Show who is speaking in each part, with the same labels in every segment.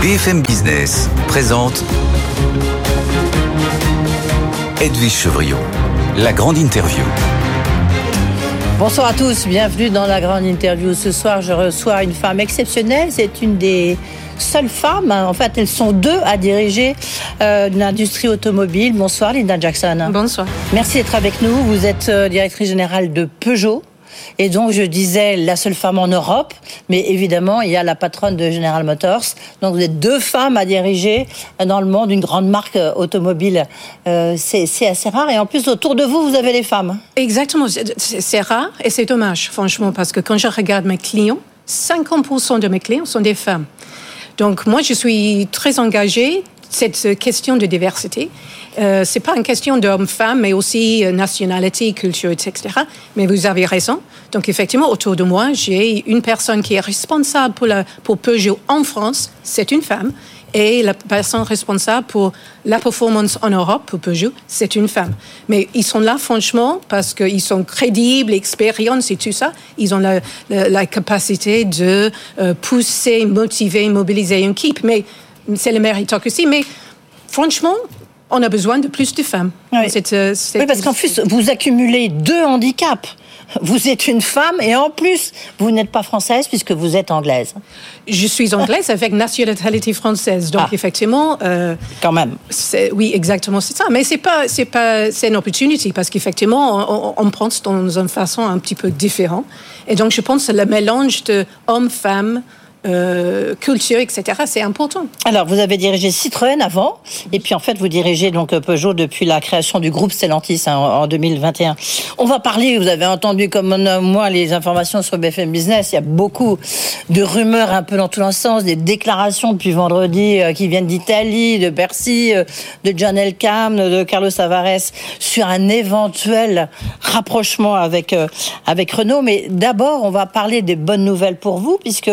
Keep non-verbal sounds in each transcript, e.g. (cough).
Speaker 1: BFM Business présente Edwige Chevrillon, la grande interview.
Speaker 2: Bonsoir à tous, bienvenue dans la grande interview. Ce soir, je reçois une femme exceptionnelle. C'est une des seules femmes, en fait, elles sont deux à diriger euh, l'industrie automobile. Bonsoir, Linda Jackson.
Speaker 3: Bonsoir.
Speaker 2: Merci d'être avec nous. Vous êtes euh, directrice générale de Peugeot. Et donc, je disais la seule femme en Europe, mais évidemment, il y a la patronne de General Motors. Donc, vous êtes deux femmes à diriger dans le monde une grande marque euh, automobile. Euh, c'est assez rare. Et en plus, autour de vous, vous avez les femmes.
Speaker 3: Exactement. C'est rare et c'est dommage, franchement, parce que quand je regarde mes clients, 50% de mes clients sont des femmes. Donc, moi, je suis très engagée cette question de diversité. Euh, c'est pas une question d'homme-femme, mais aussi euh, nationalité, culture, etc. Mais vous avez raison. Donc, effectivement, autour de moi, j'ai une personne qui est responsable pour, la, pour Peugeot en France, c'est une femme. Et la personne responsable pour la performance en Europe, pour Peugeot, c'est une femme. Mais ils sont là, franchement, parce qu'ils sont crédibles, expérience et tout ça. Ils ont la, la, capacité de euh, pousser, motiver, mobiliser une équipe. Mais c'est le méritocratie. Mais franchement, on a besoin de plus de femmes.
Speaker 2: Oui, euh, oui parce qu'en plus, vous accumulez deux handicaps. Vous êtes une femme et en plus, vous n'êtes pas française puisque vous êtes anglaise.
Speaker 3: Je suis anglaise avec nationalité française, donc ah. effectivement.
Speaker 2: Euh, Quand même.
Speaker 3: Oui, exactement, c'est ça. Mais c'est pas, c'est pas, c'est une opportunité parce qu'effectivement, on, on, pense dans une façon un petit peu différente. Et donc, je pense que le mélange de hommes-femmes euh, culture, etc. C'est important.
Speaker 2: Alors, vous avez dirigé Citroën avant, et puis en fait, vous dirigez donc Peugeot depuis la création du groupe Stellantis hein, en 2021. On va parler, vous avez entendu comme moi les informations sur BFM Business, il y a beaucoup de rumeurs un peu dans tous les sens, des déclarations depuis vendredi euh, qui viennent d'Italie, de Bercy, euh, de John Elkann, de Carlos Tavares, sur un éventuel rapprochement avec, avec Renault. Mais d'abord, on va parler des bonnes nouvelles pour vous, puisque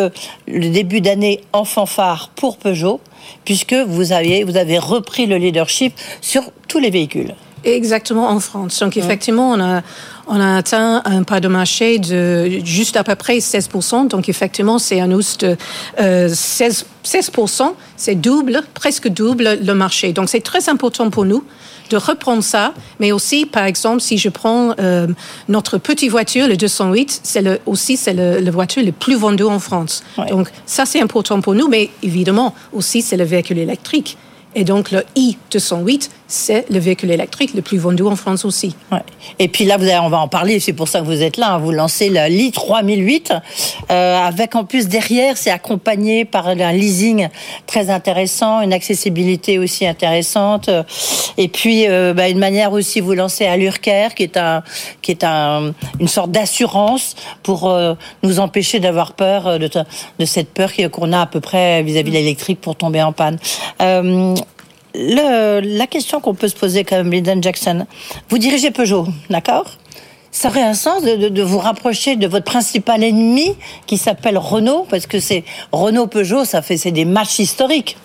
Speaker 2: le début d'année en fanfare pour Peugeot, puisque vous avez, vous avez repris le leadership sur tous les véhicules.
Speaker 3: Exactement en France. Donc effectivement, on a, on a atteint un pas de marché de juste à peu près 16%. Donc effectivement, c'est un hausse de 16, 16%. C'est double, presque double le marché. Donc c'est très important pour nous de reprendre ça, mais aussi, par exemple, si je prends euh, notre petite voiture, le 208, c'est le, aussi c'est le, la voiture le plus vendue en France. Donc ça, c'est important pour nous, mais évidemment, aussi, c'est le véhicule électrique. Et donc, le i208, c'est le véhicule électrique le plus vendu en France aussi.
Speaker 2: Et puis là, vous on va en parler, c'est pour ça que vous êtes là. Hein. Vous lancez le i 3008, euh, avec en plus derrière, c'est accompagné par un leasing très intéressant, une accessibilité aussi intéressante. Et puis, euh, bah, une manière aussi, vous lancez l'Urker, qui est, un, qui est un, une sorte d'assurance pour euh, nous empêcher d'avoir peur euh, de cette peur qu'on a à peu près vis-à-vis de l'électrique pour tomber en panne. La question qu'on peut se poser quand même, Lyndon Jackson, vous dirigez Peugeot, d'accord? Ça aurait un sens de, vous rapprocher de votre principal ennemi qui s'appelle Renault, parce que c'est Renault-Peugeot, ça fait c'est des matchs historiques.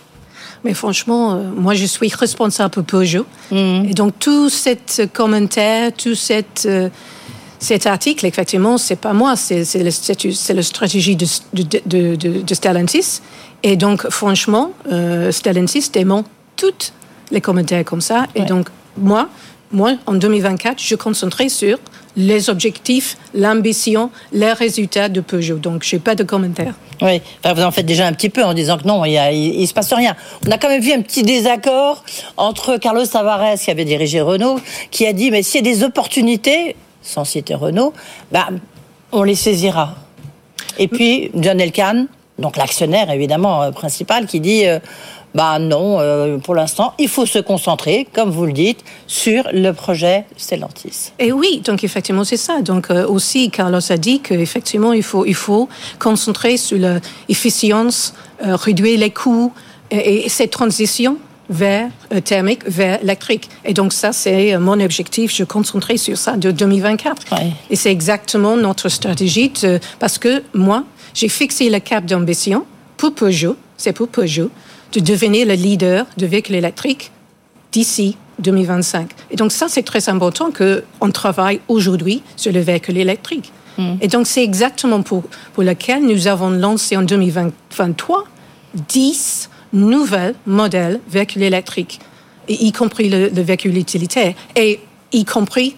Speaker 3: Mais franchement, euh, moi, je suis responsable pour Peugeot. Mhm. Et donc, tout cet commentaire, tout cette, euh, cet article, effectivement, c'est pas moi, c'est la stratégie de, de, de, Stellantis. Et donc, franchement, euh, Stellantis dément toutes les commentaires comme ça. Et donc, moi, moi, en 2024, je concentrerai sur les objectifs, l'ambition, les résultats de Peugeot. Donc, je n'ai pas de commentaires.
Speaker 2: Oui, vous en faites déjà un petit peu en disant que non, il ne se passe rien. On a quand même vu un petit désaccord entre Carlos Tavares, qui avait dirigé Renault, qui a dit, mais s'il y a des opportunités, sans citer Renault, bah, on les saisira. Et puis, John Elkann, donc l'actionnaire évidemment euh, principal, qui dit... Euh, bah non, euh, pour l'instant, il faut se concentrer, comme vous le dites, sur le projet Stellantis.
Speaker 3: Et oui, donc effectivement, c'est ça. Donc euh, aussi, Carlos a dit qu'effectivement, il faut, il faut concentrer sur l'efficience, euh, réduire les coûts et, cette transition vers thermique, vers électrique. Et donc ça, c'est mon objectif. Je concentrerai sur ça de 2024. Et c'est exactement notre stratégie parce que moi, j'ai fixé le cap d'ambition pour Peugeot, c'est pour Peugeot, de devenir le leader de véhicules électriques d'ici 2025. Et donc ça, c'est très important qu'on travaille aujourd'hui sur le véhicule électrique. Hmm. Et donc c'est exactement pour, pour lequel nous avons lancé en 2023 10 nouveaux modèles véhicules électriques, y compris le, véhicule utilitaire, et y compris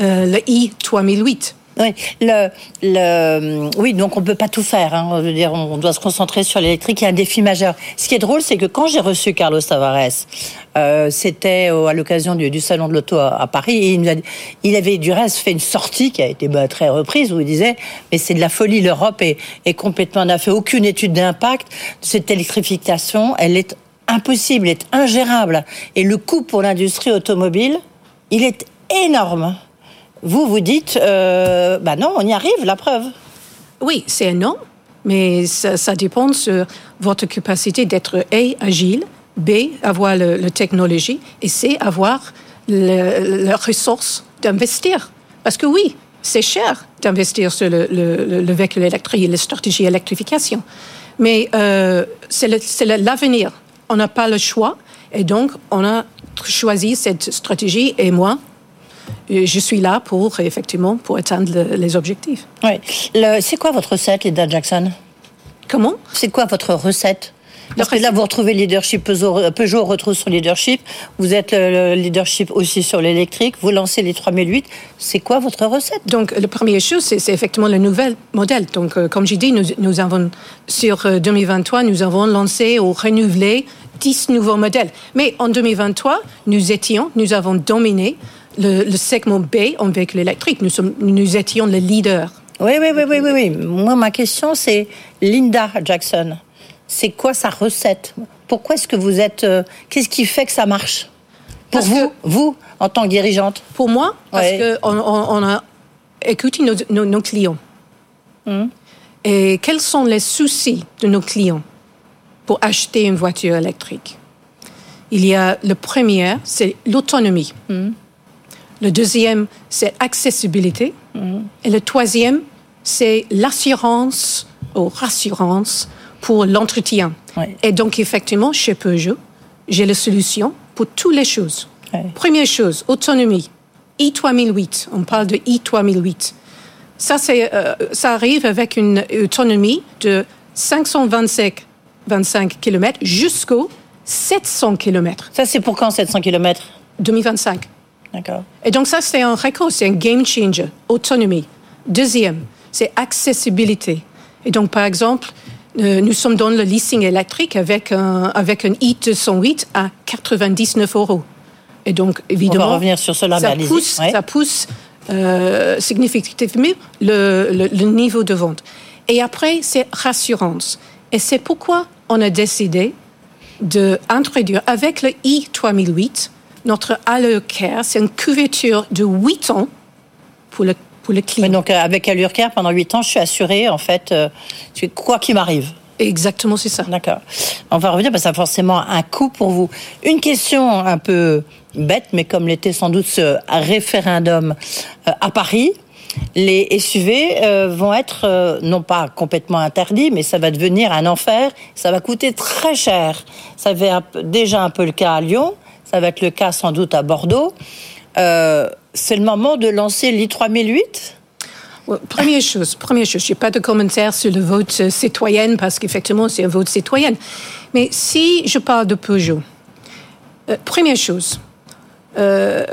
Speaker 3: euh, le i3008.
Speaker 2: Oui, le, le, oui, donc on ne peut pas tout faire. Hein. Je veux dire, on doit se concentrer sur l'électrique. Il y a un défi majeur. Ce qui est drôle, c'est que quand j'ai reçu Carlos Tavares, euh, c'était à l'occasion du, salon de l'auto à, Paris, il, il, avait du reste fait une sortie qui a été bah, très reprise où il disait mais c'est de la folie, l'Europe est, est complètement n'a fait aucune étude d'impact. Cette électrification, elle est impossible, elle est ingérable, et le coût pour l'industrie automobile, il est énorme. Vous, vous dites, euh, bah non, on y arrive, la preuve.
Speaker 3: Oui, c'est un non, mais ça, dépend de votre capacité d'être A, agile, B, avoir la technologie, et C, avoir la ressource d'investir. Parce que oui, c'est cher d'investir sur le, véhicule électrique la stratégie électrification. Mais euh, c'est l'avenir. On n'a pas le choix. Et donc, on a choisi cette stratégie. Et moi, je suis là pour, effectivement, pour atteindre les objectifs.
Speaker 2: Oui. C'est quoi votre recette, Lida Jackson?
Speaker 3: Comment?
Speaker 2: C'est quoi votre recette? Parce que là, vous retrouvez le leadership Peugeot, Peugeot retrouve son leadership. Vous êtes le leadership aussi sur l'électrique. Vous lancez les 3008. C'est quoi votre recette?
Speaker 3: Donc, la première chose, c'est effectivement le nouvel modèle. Donc, euh, comme j'ai dit, nous, nous, avons, sur 2023, euh, nous avons lancé ou renouvelé 10 nouveaux modèles. Mais en 2023, nous étions, nous avons dominé le, segment B en véhicule électrique. Nous, sommes, nous étions le leader.
Speaker 2: Oui, oui, oui, oui, oui, oui. Moi, ma question, c'est Linda Jackson. C'est quoi sa recette? Pourquoi est-ce que vous êtes... Euh, qu'est-ce qui fait que ça marche? Pour vous, vous, en tant que dirigeante
Speaker 3: Pour moi, parce qu'on on, a écouté nos, clients. Hmm. Et quels sont les soucis de nos clients pour acheter une voiture électrique? Il y a le premier, c'est l'autonomie. Hmm. Le deuxième, c'est accessibilité. Et le troisième, c'est l'assurance ou rassurance pour l'entretien. Et donc, effectivement, chez Peugeot, j'ai la solution pour toutes les choses. Première chose, autonomie. i3008, on parle de i3008. Ça, euh, ça arrive avec une autonomie de 525 25 km jusqu'aux 700 km.
Speaker 2: Ça, c'est pour quand 700 km
Speaker 3: 2025. Et donc ça, c'est un record, c'est un game changer, autonomie. Deuxième, c'est accessibilité. Et donc, par exemple, euh, nous sommes dans le leasing électrique avec un, avec un i208 à 99 euros. Et donc, évidemment,
Speaker 2: On va revenir sur cela,
Speaker 3: ça pousse, ça pousse euh, significativement le, le, le, niveau de vente. Et après, c'est rassurance. Et c'est pourquoi on a décidé d'introduire avec le i3008 notre Allure Care, c'est une couverture de 8 ans pour le, pour le client.
Speaker 2: donc euh, avec Allure Care, pendant 8 ans, je suis assurée, en fait, euh, quoi qu'il m'arrive.
Speaker 3: Exactement, c'est ça.
Speaker 2: D'accord. On va revenir, parce que ça a forcément un coût pour vous. Une question un peu bête, mais comme l'était sans doute ce référendum euh, à Paris, les SUV vont être non pas complètement interdits, mais ça va devenir un enfer. Ça va coûter très cher. Ça fait déjà un peu le cas à Lyon ça va être le cas sans doute à Bordeaux. Euh, c'est le moment de lancer l'I3008
Speaker 3: Première chose, première chose, je n'ai pas de commentaire sur le vote citoyen parce qu'effectivement c'est un vote citoyen. Mais si je parle de Peugeot, euh, première chose, euh,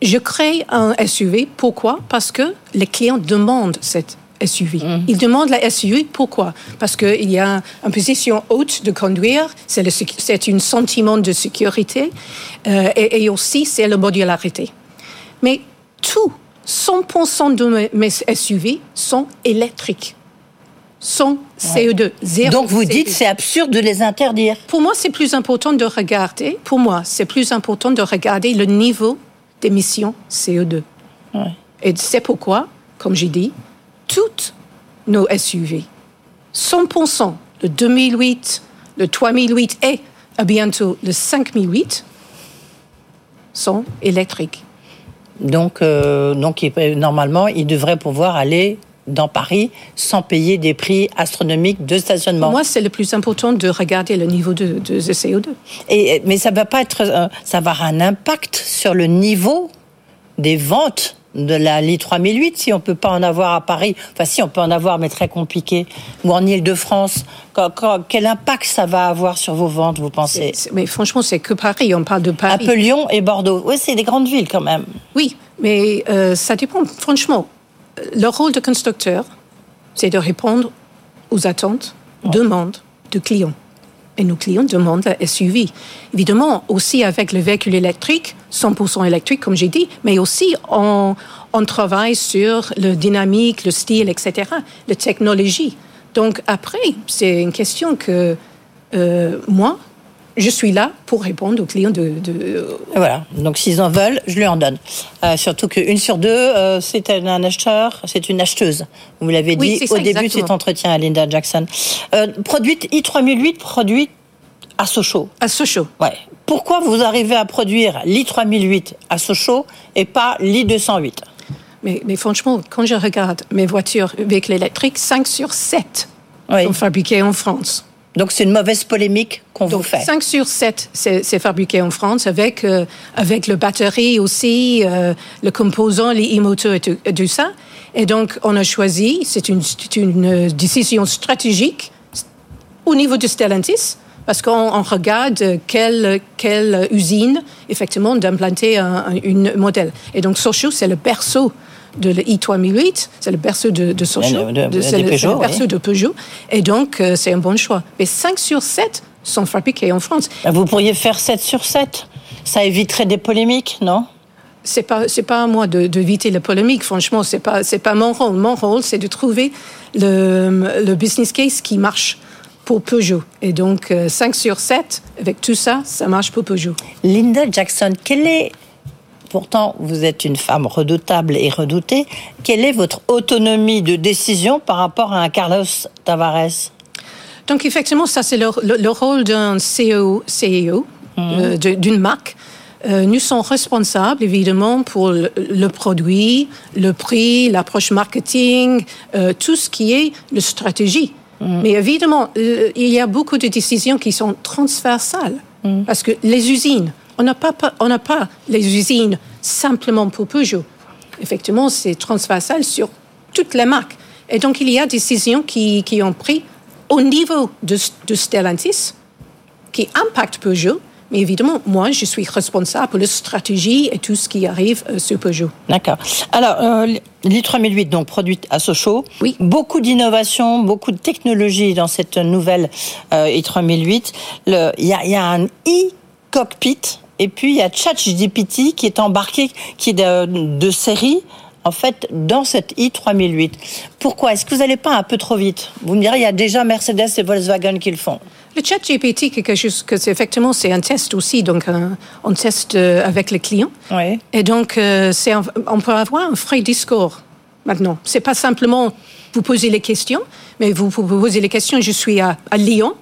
Speaker 3: je crée un SUV. Pourquoi? Parce que les clients demandent cette SUV. Mhm. Ils demandent la SUV. Pourquoi? Parce qu'il y a une position haute de conduire, c'est un sentiment de sécurité euh, et, aussi c'est la modularité. Mais tout, 100% de mes SUV sont électriques sont CO2, zéro.
Speaker 2: Donc vous dites c'est absurde de les interdire.
Speaker 3: Pour moi, c'est plus important de regarder. Pour moi, c'est plus important de regarder le niveau d'émissions CO2. Et c'est pourquoi, comme j'ai dit, toutes nos SUV, 100%, le 2008, le 3008 et à bientôt le 5008, sont électriques.
Speaker 2: Donc, euh, donc normalement, ils devraient pouvoir aller dans Paris sans payer des prix astronomiques de stationnement. Pour
Speaker 3: moi, c'est le plus important de regarder le niveau de, de, CO2.
Speaker 2: Et, mais ça va pas être, euh, ça va avoir un impact sur le niveau des ventes de la Li 3008 si on peut pas en avoir à Paris Enfin, si on peut en avoir, mais très compliqué. Ou en Ile-de-France. Quel impact ça va avoir sur vos ventes, vous pensez?
Speaker 3: Mais franchement, c'est que Paris. On parle de Paris.
Speaker 2: Un peu Lyon et Bordeaux. Oui, c'est des grandes villes quand même.
Speaker 3: Oui, mais euh, ça dépend. Franchement, le rôle de constructeur, c'est de répondre aux attentes, demandes de clients. Et nos clients demandent la SUV. Évidemment, aussi avec le véhicule électrique, 100% électrique, comme j'ai dit, mais aussi on, on travaille sur le dynamique, le style, etc., la technologie. Donc après, c'est une question que euh, moi, je suis là pour répondre aux clients de.
Speaker 2: Voilà. Donc s'ils en veulent, je lui en donne. Euh, surtout qu'une sur deux, euh, c'est un acheteur, c'est une acheteuse. Vous l'avez dit au début de cet entretien à Linda Jackson. Euh, produite i3008, produite à Sochaux.
Speaker 3: À Sochaux.
Speaker 2: Ouais. Pourquoi vous arrivez à produire l'i3008 à Sochaux et pas l'i208
Speaker 3: mais, mais, franchement, quand je regarde mes voitures véhicules électriques, 5 sur 7 sont fabriquées en France.
Speaker 2: Donc c'est une mauvaise polémique qu'on vous fait.
Speaker 3: 5 sur 7, c'est fabriqué en France avec, euh, avec le batterie aussi, euh, le composant, les e-moteurs et, tout, ça. Et donc on a choisi, c'est une, une, décision stratégique au niveau de Stellantis, parce qu'on regarde quelle, quelle usine, effectivement, d'implanter un, un, modèle. Et donc Sochaux, c'est le berceau de l'I3008, c'est le berceau de, de Sochaux,
Speaker 2: c'est le,
Speaker 3: berceau de Peugeot, et donc euh, c'est un bon choix. Mais 5 sur 7 sont fabriqués en France.
Speaker 2: Vous pourriez faire 7 sur 7 Ça éviterait des polémiques, non?
Speaker 3: C'est pas c'est pas à moi de d'éviter la polémique franchement c'est pas c'est pas mon rôle mon rôle c'est de trouver le, le business case qui marche pour Peugeot. Et donc, 5 euh, sur 7, avec tout ça, ça marche pour Peugeot.
Speaker 2: Linda Jackson, quelle est Pourtant, vous êtes une femme redoutable et redoutée. Quelle est votre autonomie de décision par rapport à un Carlos Tavares?
Speaker 3: Donc, effectivement, ça, c'est le, rôle d'un CEO, CEO euh, mhm. d'une marque. Euh, nous sommes responsables, évidemment, pour le, produit, le prix, l'approche marketing, euh, tout ce qui est la stratégie. Mhm. Mais évidemment, il y a beaucoup de décisions qui sont transversales. Mhm. Parce que les usines, on n'a pas, on n'a pas les usines simplement pour Peugeot. Effectivement, c'est transversal sur toutes les marques. Et donc, il y a des décisions qui, qui ont pris au niveau de, de Stellantis qui impactent Peugeot, mais évidemment, moi, je suis responsable pour la stratégie et tout ce qui arrive euh, sur Peugeot.
Speaker 2: D'accord. Alors, euh, l'i3008, donc produite à Sochaux.
Speaker 3: Oui.
Speaker 2: Beaucoup d'innovation, beaucoup de technologie dans cette nouvelle euh, i3008. Il y a, y a un e-cockpit et puis, il y a ChatGPT qui est embarqué, qui est de, série, en fait, dans cette i3008. Pourquoi? Est-ce que vous n'allez pas un peu trop vite? Vous me direz, il y a déjà Mercedes et Volkswagen qui le font.
Speaker 3: Le chat GPT, quelque chose que c'est effectivement c'est un test aussi, donc un, on teste euh, avec les clients.
Speaker 2: Oui.
Speaker 3: Et donc euh, c'est on peut avoir un vrai discours maintenant. C'est pas simplement vous poser les questions, mais vous, vous posez les questions. Je suis à, Lyon,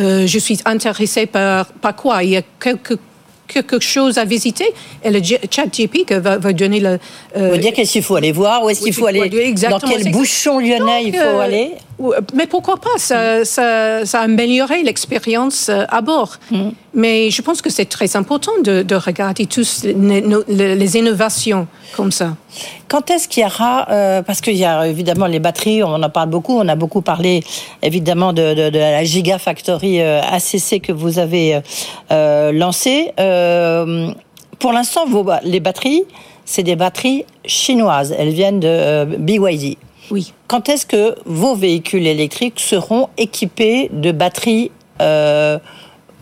Speaker 3: euh, je suis intéressé par, par quoi? Il y a quelques quelque chose à visiter et le chat GP va, va donner le...
Speaker 2: Euh, dire qu'est-ce qu'il faut aller voir, où est-ce qu'il faut aller, dans quel bouchon lyonnais il faut euh, aller.
Speaker 3: Mais pourquoi pas? Ça, ça, ça a amélioré l'expérience euh, à bord. Mm. Mais je pense que c'est très important de, de regarder tous les, les, innovations comme ça.
Speaker 2: Quand est-ce qu'il y aura, euh, parce qu'il y a évidemment les batteries, on en parle beaucoup, on a beaucoup parlé évidemment de, de, de la Gigafactory euh, ACC que vous avez euh, lancée. Euh, pour l'instant, les batteries, c'est des batteries chinoises. Elles viennent de BYD.
Speaker 3: Oui.
Speaker 2: Quand est-ce que vos véhicules électriques seront équipés de batteries euh,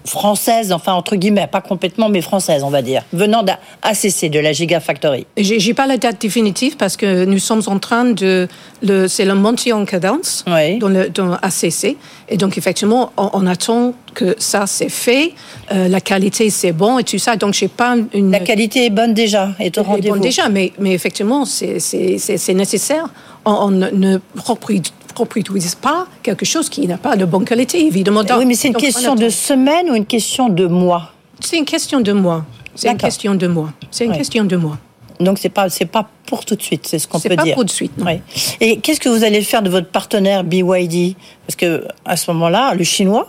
Speaker 2: françaises, enfin entre guillemets, pas complètement, mais françaises, on va dire, venant d'ACC, de la Gigafactory?
Speaker 3: J'ai pas la date définitive parce que nous sommes en train de, c'est le monté en cadence dans, le, dans ACC, et donc effectivement, on, attend que ça c'est fait, euh, la qualité c'est bon et tout ça, donc j'ai pas une.
Speaker 2: La qualité est bonne déjà, est au rendez-vous.
Speaker 3: Bonne déjà, mais, mais effectivement, c'est nécessaire on, ne reproduise pas quelque chose qui n'a pas de bonne qualité, évidemment.
Speaker 2: oui, mais c'est une question de semaine ou une question de mois?
Speaker 3: C'est une question de mois. C'est une question de mois. C'est une question de mois.
Speaker 2: Donc c'est pas c'est pas pour tout de suite, c'est ce qu'on peut dire.
Speaker 3: C'est pas pour tout de suite. Oui.
Speaker 2: Et qu'est-ce que vous allez faire de votre partenaire BYD Parce que à ce moment-là, le chinois,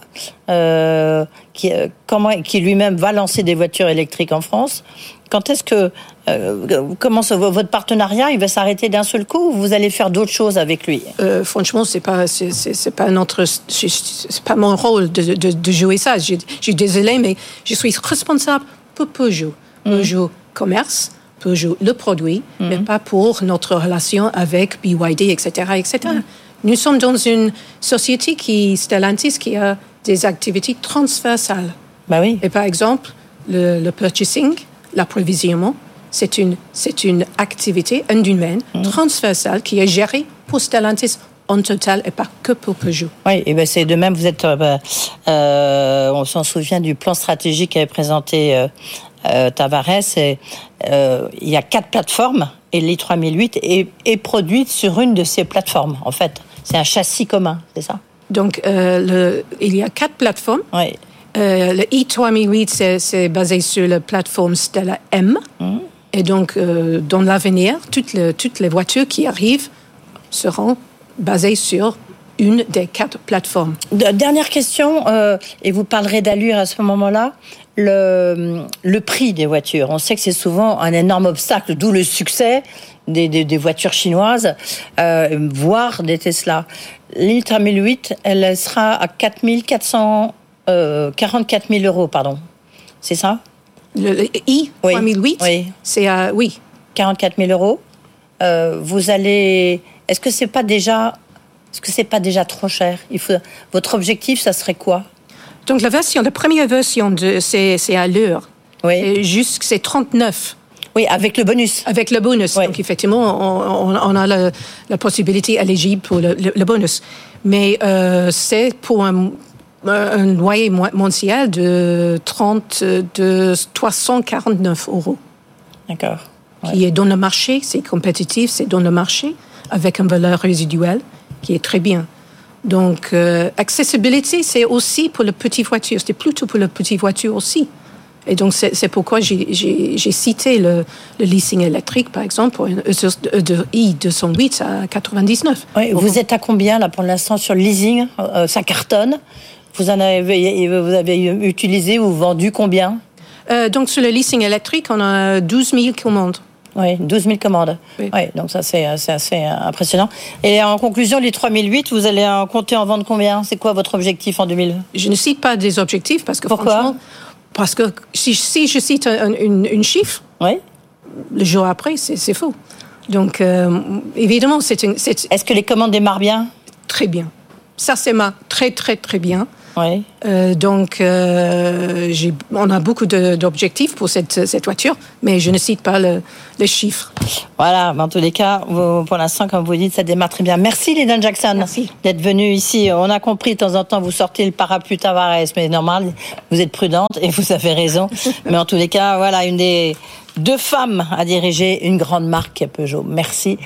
Speaker 2: euh, qui euh, comment, qui lui-même va lancer des voitures électriques en France, Quand est-ce que euh, comment ça, votre partenariat il va s'arrêter d'un seul coup ou vous allez faire d'autres choses avec lui?
Speaker 3: Euh, Franchement, c'est pas c'est pas notre c'est pas mon rôle de, de, de jouer ça. Je, je suis désolée, mais je suis responsable pour Peugeot, mm. Peugeot commerce, Peugeot le produit, mm. mais pas pour notre relation avec BYD, etc., etc. Mm. Nous sommes dans une société qui Stellantis qui a des activités transversales.
Speaker 2: Bah oui.
Speaker 3: Et par exemple, le, le purchasing, l'approvisionnement, c'est une, c'est une activité, un domaine mmh. transversal qui est géré pour Stellantis en total et pas que pour Peugeot.
Speaker 2: Oui, et ben c'est de même, vous êtes, euh, bah, euh, on s'en souvient du plan stratégique qu'avait présenté euh, Tavares. Et, il y a quatre plateformes et l'i3008 est, est produite sur une de ces plateformes, en fait. C'est un châssis commun, c'est ça?
Speaker 3: Donc, le, il y a quatre plateformes.
Speaker 2: Oui.
Speaker 3: Le i3008, c'est basé sur la plateforme Stella M. Mmh. Et donc, euh, dans l'avenir, toutes, le, toutes les voitures qui arrivent seront basées sur une des quatre plateformes.
Speaker 2: Dernière question, euh, et vous parlerez d'allure à ce moment-là. Le, prix des voitures. On sait que c'est souvent un énorme obstacle, d'où le succès des, voitures chinoises, euh, voire des Tesla. L'Ultra 1008, elle sera à 4400, euh, 44 000 euros, pardon. C'est ça?
Speaker 3: Le, le i
Speaker 2: Oui.
Speaker 3: 3008,
Speaker 2: Oui.
Speaker 3: c'est à oui.
Speaker 2: 44 000 euros. Euh, vous allez. Est-ce que c'est pas déjà. Est-ce que c'est pas déjà trop cher? Il faut. Votre objectif, ça serait quoi?
Speaker 3: Donc la version, la première version de c'est c'est à l'heure.
Speaker 2: Oui.
Speaker 3: Jusque c'est 39
Speaker 2: Oui, avec le bonus.
Speaker 3: avec le bonus.
Speaker 2: Oui.
Speaker 3: Donc effectivement, on, a la, la possibilité éligible pour le, le- le bonus. Mais euh, c'est pour un, un loyer mensuel de 30 de 349 euros.
Speaker 2: D'accord.
Speaker 3: qui est dans le marché, c'est compétitif, c'est dans le marché, avec une valeur résiduelle qui est très bien. Donc, euh, accessibilité, c'est aussi pour les petites voitures, c'est plutôt pour les petites voitures aussi. Et donc, c'est pourquoi j'ai- cité le, le leasing électrique, par exemple, pour une de i208 à 99.
Speaker 2: Oui, vous êtes à combien là pour l'instant sur le leasing? Euh, Ça cartonne. Vous en avez, vous avez utilisé ou vendu combien
Speaker 3: Euh, donc, sur le leasing électrique, on a 12 000 commandes.
Speaker 2: Oui, 12 000 commandes.
Speaker 3: Oui.
Speaker 2: Oui, donc ça c'est assez impressionnant. Et en conclusion, les 3008, vous allez en compter en vendre combien? C'est quoi votre objectif en 2000
Speaker 3: Je ne cite pas des objectifs parce que
Speaker 2: Pourquoi?
Speaker 3: franchement, parce que si, si je cite un, une, une chiffre,
Speaker 2: Oui.
Speaker 3: le jour après, c'est faux. Donc, euh, évidemment, c'est une- c'est
Speaker 2: Est-ce que les commandes démarrent bien?
Speaker 3: Très bien. Ça, c'est ma très, très, très bien.
Speaker 2: Oui.
Speaker 3: Euh, donc, euh, on a beaucoup d'objectifs pour cette, cette voiture, mais je ne cite pas le, le chiffre.
Speaker 2: Voilà, mais en tous les cas, vous- pour l'instant, comme vous dites, ça démarre très bien. Merci, Lydan Jackson, d'être venu ici. On a compris, de temps en temps, vous sortez le parapluie Tavares, mais normal, vous êtes prudente et vous avez raison. (laughs) mais en tous les cas, voilà, une des deux femmes à diriger une grande marque Peugeot. Merci.